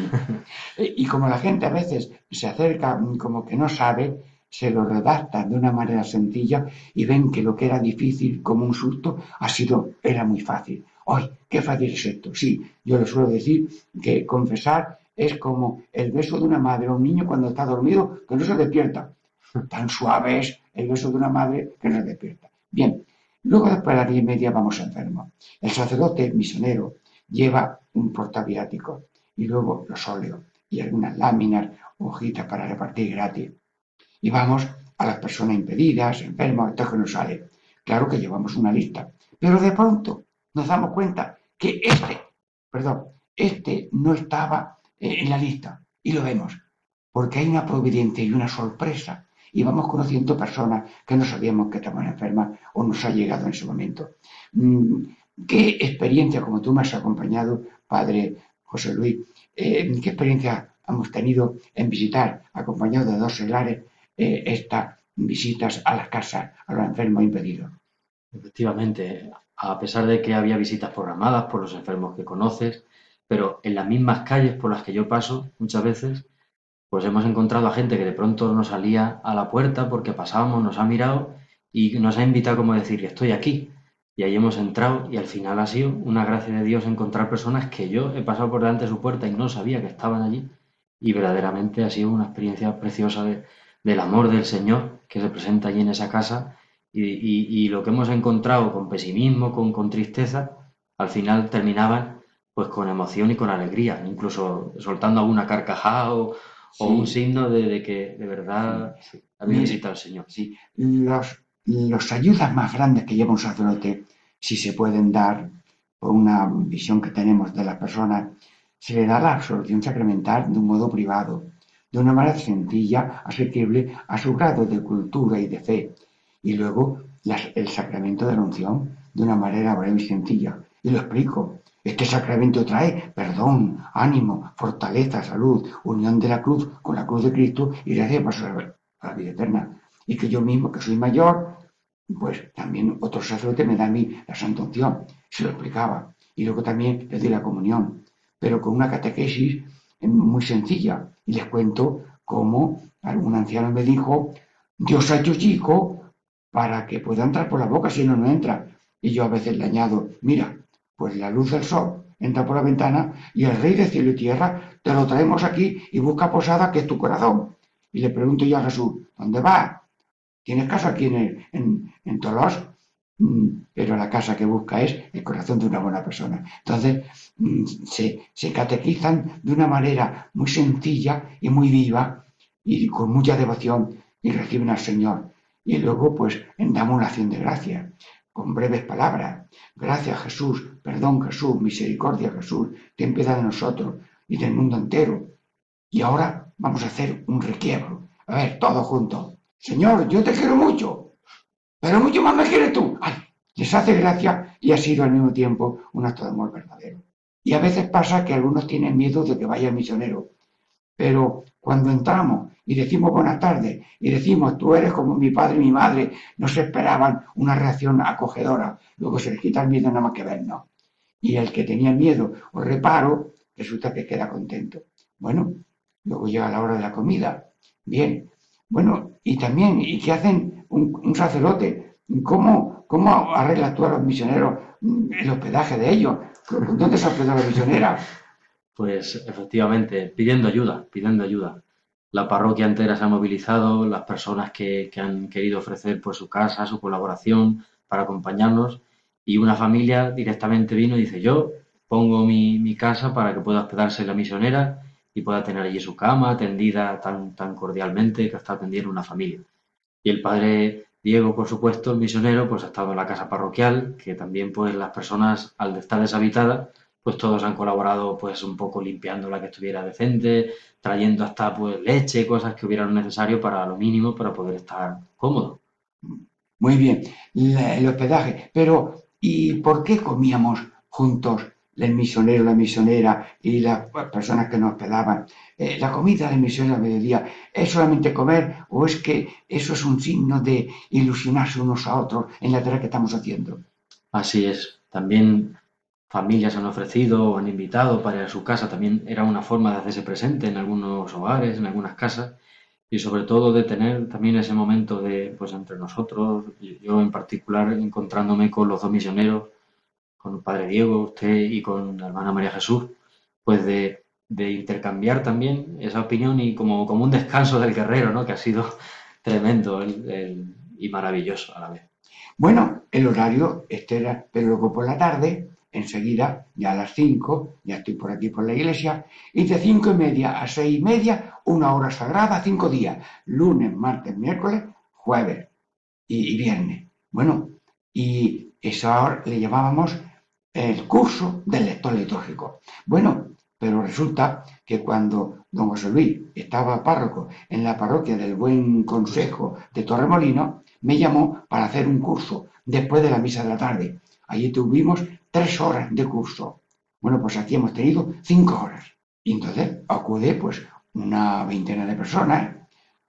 Y como la gente a veces se acerca como que no sabe, se lo redactan de una manera sencilla y ven que lo que era difícil como un susto ha sido, era muy fácil. ¡Ay, qué fácil es esto! Sí, yo le suelo decir que confesar es como el beso de una madre a un niño cuando está dormido que no se despierta. Tan suave es el beso de una madre que no se despierta. Bien, luego después de las diez y media vamos enfermos. El sacerdote misionero lleva un portaviático y luego los óleos y algunas láminas, hojitas para repartir gratis. Y vamos a las personas impedidas, enfermos, esto que nos sale. Claro que llevamos una lista, pero de pronto nos damos cuenta que este, perdón, este no estaba eh, en la lista y lo vemos, porque hay una providencia y una sorpresa y vamos conociendo personas que no sabíamos que estaban enfermas o nos ha llegado en ese momento. Mm, ¿Qué experiencia, como tú me has acompañado, Padre José Luis, eh, qué experiencia hemos tenido en visitar, acompañado de dos seglares, eh, estas visitas a las casas, a los enfermos impedidos? Efectivamente, a pesar de que había visitas programadas por los enfermos que conoces, pero en las mismas calles por las que yo paso muchas veces, pues hemos encontrado a gente que de pronto nos salía a la puerta porque pasábamos, nos ha mirado y nos ha invitado como a decir, estoy aquí. Y ahí hemos entrado y al final ha sido una gracia de Dios encontrar personas que yo he pasado por delante de su puerta y no sabía que estaban allí. Y verdaderamente ha sido una experiencia preciosa de- del amor del Señor que se presenta allí en esa casa y lo que hemos encontrado con pesimismo, con, con tristeza, al final terminaban pues con emoción y con alegría, incluso soltando alguna carcajada o, o un signo de, de que de verdad Mire, visitado al Señor. Sí, los, los ayudas más grandes que lleva un sacerdote, si se pueden dar por una visión que tenemos de las personas, se le da la absolución sacramental de un modo privado, de una manera sencilla, asequible a su grado de cultura y de fe. Y luego las- el sacramento de la unción de una manera breve y sencilla. Y lo explico. Este sacramento trae perdón, ánimo, fortaleza, salud, unión de la cruz con la cruz de Cristo y gracia para la vida eterna. Y que yo mismo, que soy mayor, pues también otro sacerdote me da a mí la santa unción. Se lo explicaba. Y luego también le doy la comunión. Pero con una catequesis muy sencilla. Y les cuento cómo algún anciano me dijo, Dios ha hecho chico para que pueda entrar por la boca, si no, no entra. Y yo a veces le añado, mira, pues la luz del sol entra por la ventana y el rey de cielo y tierra te lo traemos aquí y busca posada que es tu corazón. Y le pregunto yo a Jesús, ¿dónde vas? ¿Tienes casa aquí en, en, en Tolos? Mm, Pero la casa que busca es el corazón de una buena persona. Entonces, mm, se, se catequizan de una manera muy sencilla y muy viva y con mucha devoción y reciben al Señor. Y luego, pues, damos una acción de gracia, con breves palabras. Gracias, Jesús, perdón, Jesús, misericordia, Jesús, ten piedad de nosotros y del mundo entero. Y ahora vamos a hacer un requiebro. A ver, todos juntos. Señor, yo te quiero mucho, pero mucho más me quieres tú. Les hace gracia y ha sido al mismo tiempo un acto de amor verdadero. Y a veces pasa que algunos tienen miedo de que vaya misionero. Pero cuando entramos y decimos buenas tardes y decimos tú eres como mi padre y mi madre, no se esperaban una reacción acogedora. Luego se les quita el miedo nada más que vernos. Y el que tenía miedo o reparo, resulta que queda contento. Bueno, luego llega la hora de la comida. Bien. Bueno, y también, ¿y qué hacen un, sacerdote? ¿Cómo, ¿Cómo arreglas tú a los misioneros mm, el hospedaje de ellos? ¿Dónde se hospeda la misionera? Pues efectivamente, pidiendo ayuda, pidiendo ayuda. La parroquia entera se ha movilizado, las personas que, que han querido ofrecer pues, su casa, su colaboración para acompañarnos y una familia directamente vino y dice yo pongo mi, mi casa para que pueda hospedarse la misionera y pueda tener allí su cama atendida tan, tan cordialmente que está atendiendo una familia. Y el padre Diego, por supuesto, el misionero, pues ha estado en la casa parroquial, que también pues las personas al estar deshabitadas pues todos han colaborado pues un poco limpiando la que estuviera decente, trayendo hasta pues leche, cosas que hubieran necesario para lo mínimo para poder estar cómodo. Muy bien, la- el hospedaje. Pero, ¿y por qué comíamos juntos el misionero, la misionera y las personas que nos hospedaban? Eh, ¿La comida del misionero al mediodía es solamente comer o es que eso es un signo de ilusionarse unos a otros en la tarea que estamos haciendo? Así es. También familias han ofrecido o han invitado para ir a su casa. También era una forma de hacerse presente en algunos hogares, en algunas casas. Y sobre todo de tener también ese momento de, pues entre nosotros, yo en particular encontrándome con los dos misioneros, con el Padre Diego, usted y con la hermana María Jesús, pues de, de intercambiar también esa opinión y como, como un descanso del guerrero, ¿no? Que ha sido tremendo el- el- y maravilloso a la vez. Bueno, el horario este era, luego por la tarde, enseguida, ya a las 5, ya estoy por aquí por la iglesia, y de cinco y media a seis y media, una hora sagrada, cinco días, lunes, martes, miércoles, jueves y, y viernes. Bueno, y eso ahora le llamábamos el curso del lector litúrgico. Bueno, pero resulta que cuando don José Luis estaba párroco en la parroquia del Buen Consejo de Torremolino, me llamó para hacer un curso después de la misa de la tarde. Allí tuvimos tres horas de curso. Bueno, pues aquí hemos tenido cinco horas. Y entonces acude pues una veintena de personas,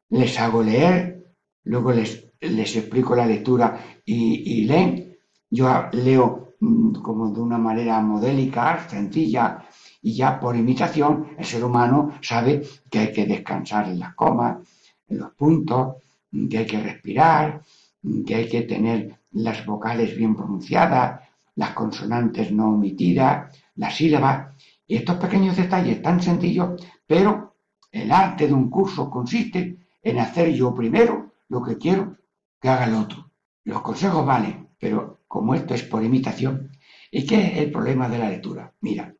les hago leer, luego les, les explico la lectura y, y leen. Yo leo mm, como de una manera modélica, sencilla, y ya por imitación el ser humano sabe que hay que descansar en las comas, en los puntos, que hay que respirar, que hay que tener las vocales bien pronunciadas, las consonantes no omitidas, las sílabas, y estos pequeños detalles tan sencillos, pero el arte de un curso consiste en hacer yo primero lo que quiero que haga el otro. Los consejos valen, pero como esto es por imitación, ¿y qué es el problema de la lectura? Mira,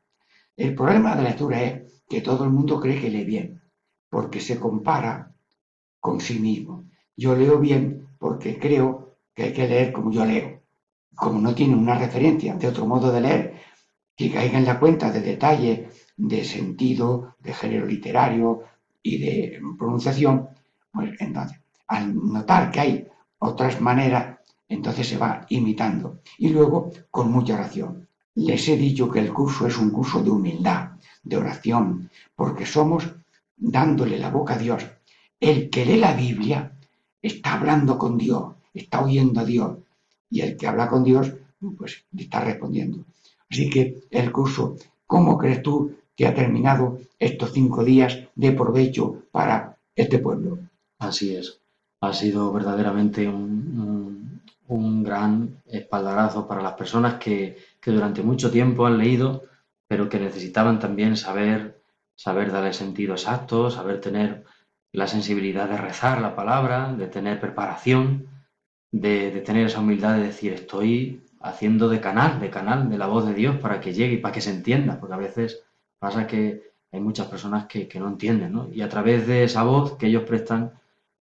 el problema de la lectura es que todo el mundo cree que lee bien, porque se compara con sí mismo. Yo leo bien porque creo que hay que leer como yo leo. Como no tiene una referencia de otro modo de leer que caiga en la cuenta de detalles de sentido, de género literario y de pronunciación, pues entonces, al notar que hay otras maneras, entonces se va imitando. Y luego, con mucha oración. Les he dicho que el curso es un curso de humildad, de oración, porque somos dándole la boca a Dios. El que lee la Biblia está hablando con Dios, está oyendo a Dios. Y el que habla con Dios, pues está respondiendo. Así que el curso, ¿cómo crees tú que ha terminado estos cinco días de provecho para este pueblo? Así es. Ha sido verdaderamente un, un- un gran espaldarazo para las personas que, que durante mucho tiempo han leído, pero que necesitaban también saber, saber darle sentido exacto, saber tener la sensibilidad de rezar la palabra, de tener preparación, de, de tener esa humildad de decir, estoy haciendo de canal, de canal de la voz de Dios para que llegue y para que se entienda, porque a veces pasa que hay muchas personas que, no entienden, ¿no? Y a través de esa voz que ellos prestan,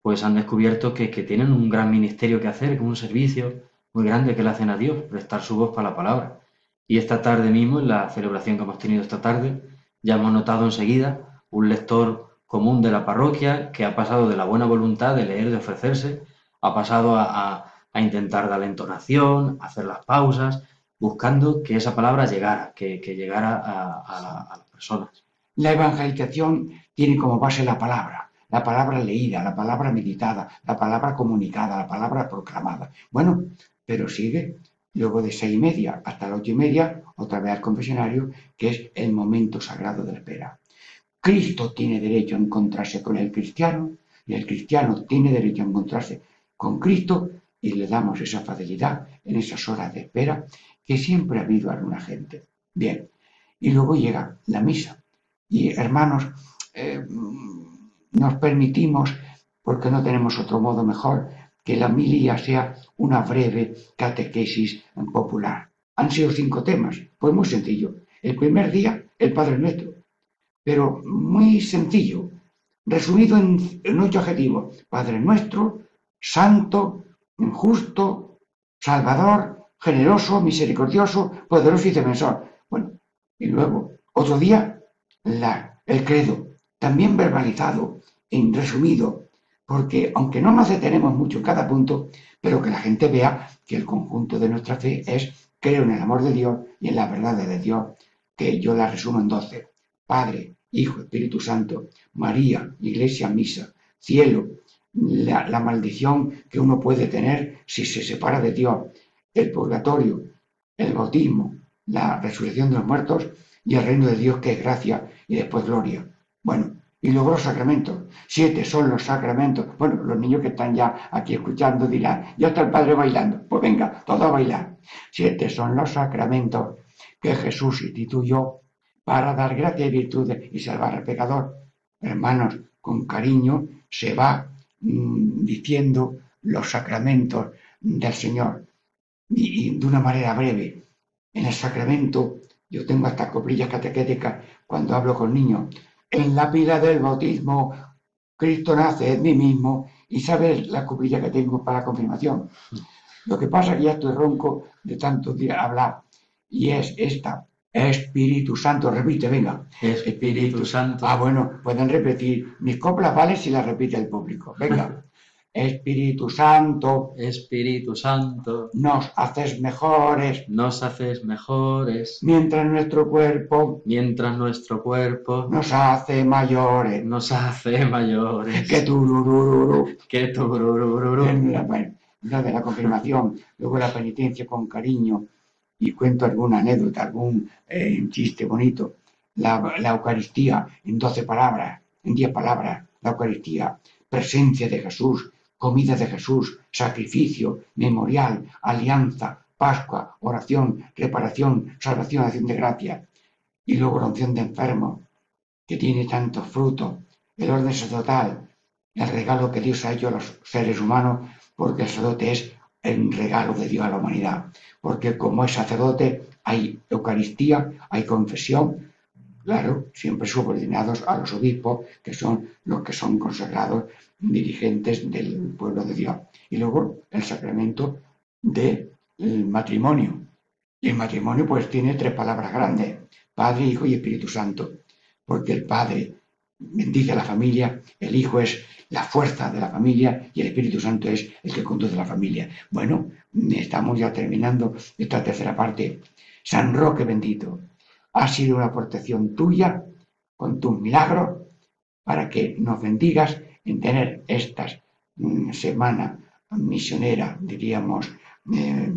pues han descubierto que, que tienen un gran ministerio que hacer, un servicio muy grande que le hacen a Dios, prestar su voz para la palabra. Y esta tarde mismo, en la celebración que hemos tenido esta tarde, ya hemos notado enseguida un lector común de la parroquia que ha pasado de la buena voluntad de leer, de ofrecerse, ha pasado a, a- intentar dar la entonación, hacer las pausas, buscando que esa palabra llegara, que, que llegara a, a las personas. La evangelización tiene como base la palabra, la palabra leída, la palabra meditada, la palabra comunicada, la palabra proclamada. Bueno, pero sigue. Luego de seis y media hasta las ocho y media, otra vez al confesionario, que es el momento sagrado de la espera. Cristo tiene derecho a encontrarse con el cristiano y el cristiano tiene derecho a encontrarse con Cristo y le damos esa facilidad en esas horas de espera que siempre ha habido alguna gente. Bien, y luego llega la misa. Y hermanos, eh, nos permitimos, porque no tenemos otro modo mejor, que la milía sea una breve catequesis popular. Han sido cinco temas, pues muy sencillo. El primer día, el Padre Nuestro, pero muy sencillo, resumido en, en ocho adjetivos. Padre Nuestro, Santo, Justo, Salvador, Generoso, Misericordioso, Poderoso y Defensor. Bueno, y luego, otro día, la, el credo, también verbalizado, en resumido, porque aunque no nos detenemos mucho en cada punto, pero que la gente vea que el conjunto de nuestra fe es creo en el amor de Dios y en la verdad de Dios, que yo la resumo en doce. Padre, Hijo, Espíritu Santo, María, Iglesia, Misa, cielo, la, maldición que uno puede tener si se separa de Dios, el purgatorio, el bautismo, la resurrección de los muertos y el reino de Dios que es gracia y después gloria. Bueno, y luego los sacramentos. Siete son los sacramentos. Bueno, los niños que están ya aquí escuchando dirán, ya está el Padre bailando. Pues venga, todo a bailar. Siete son los sacramentos que Jesús instituyó para dar gracia y virtudes y salvar al pecador. Hermanos, con cariño se va diciendo los sacramentos del Señor y, y de una manera breve. En el sacramento, yo tengo hasta coplillas catequéticas cuando hablo con niños. En la pila del bautismo, Cristo nace en mí mismo y sabes la coplilla que tengo para la confirmación. Lo que pasa es que ya estoy ronco de tanto hablar y es esta. Espíritu Santo, repite, venga. Espíritu Santo. Ah, bueno, pueden repetir. Mis coplas vale si las repite el público. Venga. Espíritu Santo, Espíritu Santo, nos haces mejores nos haces mejores, mientras nuestro cuerpo mientras nuestro cuerpo nos hace mayores. nos hace mayores. Que tururururu. Que tururururu. Bueno, la de la confirmación, luego la penitencia con cariño y cuento alguna anécdota, algún eh, chiste bonito. La, la Eucaristía en doce palabras, en diez palabras, la Eucaristía, presencia de Jesús, comida de Jesús, sacrificio, memorial, alianza, Pascua, oración, reparación, salvación, acción de gracia. Y luego la unción de enfermos, que tiene tantos frutos, el orden sacerdotal, el regalo que Dios ha hecho a los seres humanos, porque el sacerdote es el regalo de Dios a la humanidad. Porque como es sacerdote, hay Eucaristía, hay confesión, claro, siempre subordinados a los obispos, que son los que son consagrados dirigentes del pueblo de Dios. Y luego el sacramento del matrimonio. Y el matrimonio pues tiene tres palabras grandes, Padre, Hijo y Espíritu Santo. Porque el Padre bendice a la familia, el Hijo es la fuerza de la familia y el Espíritu Santo es el que conduce la familia. Bueno, estamos ya terminando esta tercera parte. San Roque bendito, ha sido una protección tuya con tus milagros para que nos bendigas en tener esta mm, semana misionera, diríamos, eh,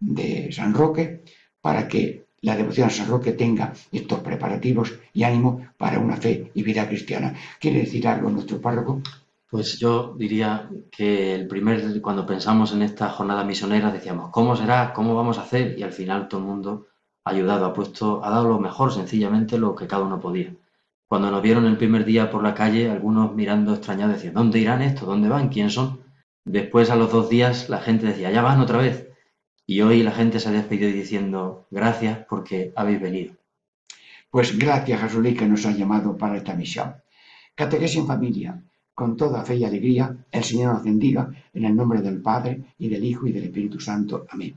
de San Roque, para que la devoción a San Roque tenga estos preparativos y ánimo para una fe y vida cristiana. ¿Quiere decir algo nuestro párroco? Pues yo diría que el primer, cuando pensamos en esta jornada misionera, decíamos, ¿cómo será? ¿Cómo vamos a hacer? Y al final todo el mundo ha ayudado, ha puesto, ha dado lo mejor, sencillamente lo que cada uno podía. Cuando nos vieron el primer día por la calle, algunos mirando extrañados decían, ¿dónde irán estos? ¿Dónde van? ¿Quién son? Después, a los dos días, la gente decía, ya van otra vez. Y hoy la gente se ha despedido diciendo, gracias porque habéis venido. Pues gracias, Jesús, que nos ha llamado para esta misión. Catequesis en familia, con toda fe y alegría, el Señor nos bendiga en el nombre del Padre y del Hijo y del Espíritu Santo. Amén.